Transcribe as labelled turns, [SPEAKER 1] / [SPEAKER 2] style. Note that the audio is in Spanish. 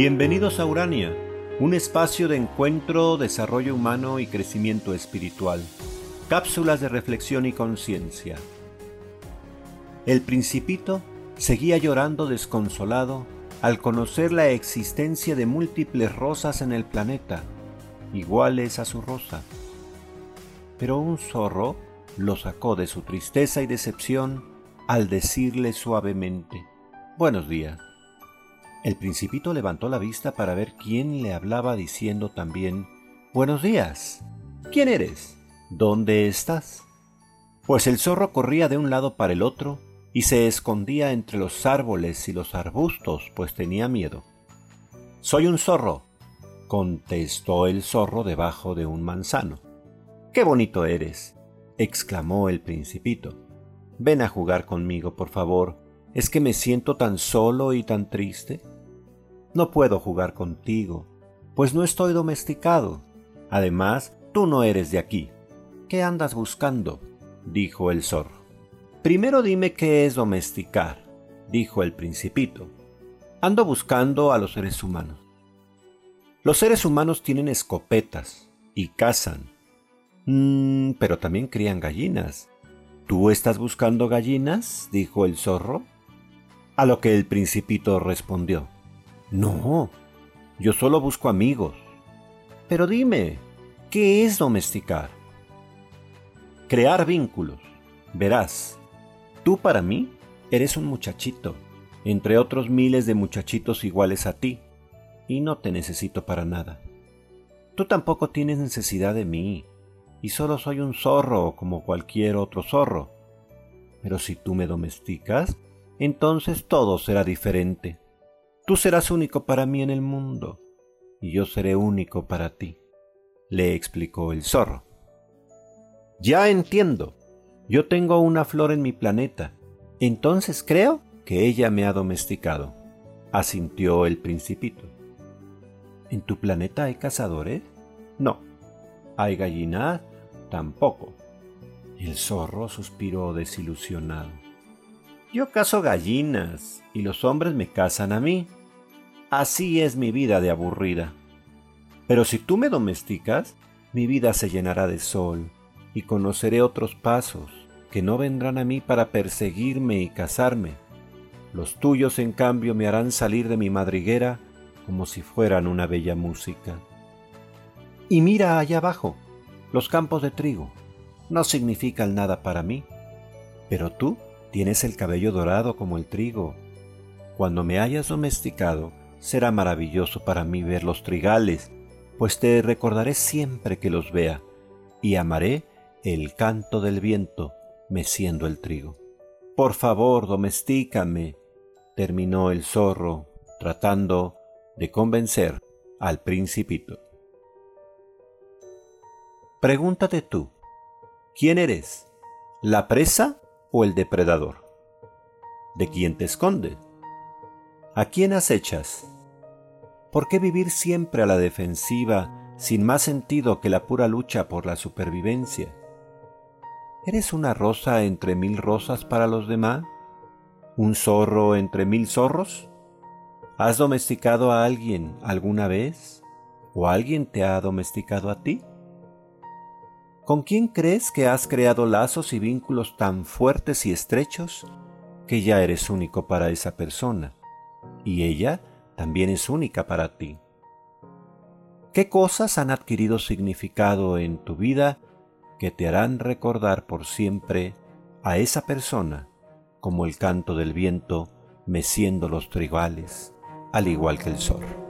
[SPEAKER 1] Bienvenidos a Urania, un espacio de encuentro, desarrollo humano y crecimiento espiritual. Cápsulas de reflexión y conciencia. El principito seguía llorando desconsolado al conocer la existencia de múltiples rosas en el planeta, iguales a su rosa. Pero un zorro lo sacó de su tristeza y decepción al decirle suavemente, Buenos días. El principito levantó la vista para ver quién le hablaba diciendo también, Buenos días. ¿Quién eres? ¿Dónde estás? Pues el zorro corría de un lado para el otro y se escondía entre los árboles y los arbustos, pues tenía miedo. Soy un zorro, contestó el zorro debajo de un manzano. ¡Qué bonito eres! exclamó el principito. Ven a jugar conmigo, por favor. ¿Es que me siento tan solo y tan triste? No puedo jugar contigo, pues no estoy domesticado. Además, tú no eres de aquí. ¿Qué andas buscando? dijo el zorro. Primero dime qué es domesticar, dijo el principito. Ando buscando a los seres humanos. Los seres humanos tienen escopetas y cazan. Mm, pero también crían gallinas. ¿Tú estás buscando gallinas? dijo el zorro. A lo que el principito respondió. No, yo solo busco amigos. Pero dime, ¿qué es domesticar? Crear vínculos. Verás, tú para mí eres un muchachito, entre otros miles de muchachitos iguales a ti, y no te necesito para nada. Tú tampoco tienes necesidad de mí, y solo soy un zorro como cualquier otro zorro. Pero si tú me domesticas, entonces todo será diferente. Tú serás único para mí en el mundo, y yo seré único para ti, le explicó el zorro. Ya entiendo. Yo tengo una flor en mi planeta, entonces creo que ella me ha domesticado, asintió el principito. ¿En tu planeta hay cazadores? No. ¿Hay gallinas? Tampoco. El zorro suspiró desilusionado. Yo cazo gallinas y los hombres me cazan a mí. Así es mi vida de aburrida. Pero si tú me domesticas, mi vida se llenará de sol y conoceré otros pasos que no vendrán a mí para perseguirme y cazarme. Los tuyos, en cambio, me harán salir de mi madriguera como si fueran una bella música. Y mira allá abajo, los campos de trigo. No significan nada para mí. Pero tú tienes el cabello dorado como el trigo. Cuando me hayas domesticado, será maravilloso para mí ver los trigales, pues te recordaré siempre que los vea, y amaré el canto del viento meciendo el trigo. Por favor, domestícame, terminó el zorro, tratando de convencer al principito. Pregúntate tú, ¿quién eres? ¿La presa o el depredador? ¿De quién te escondes? ¿A quién acechas? ¿Por qué vivir siempre a la defensiva sin más sentido que la pura lucha por la supervivencia? ¿Eres una rosa entre mil rosas para los demás? ¿Un zorro entre mil zorros? ¿Has domesticado a alguien alguna vez? ¿O alguien te ha domesticado a ti? ¿Con quién crees que has creado lazos y vínculos tan fuertes y estrechos que ya eres único para esa persona? y ella también es única para ti. ¿Qué cosas han adquirido significado en tu vida que te harán recordar por siempre a esa persona como el canto del viento meciendo los trigales, al igual que el sol?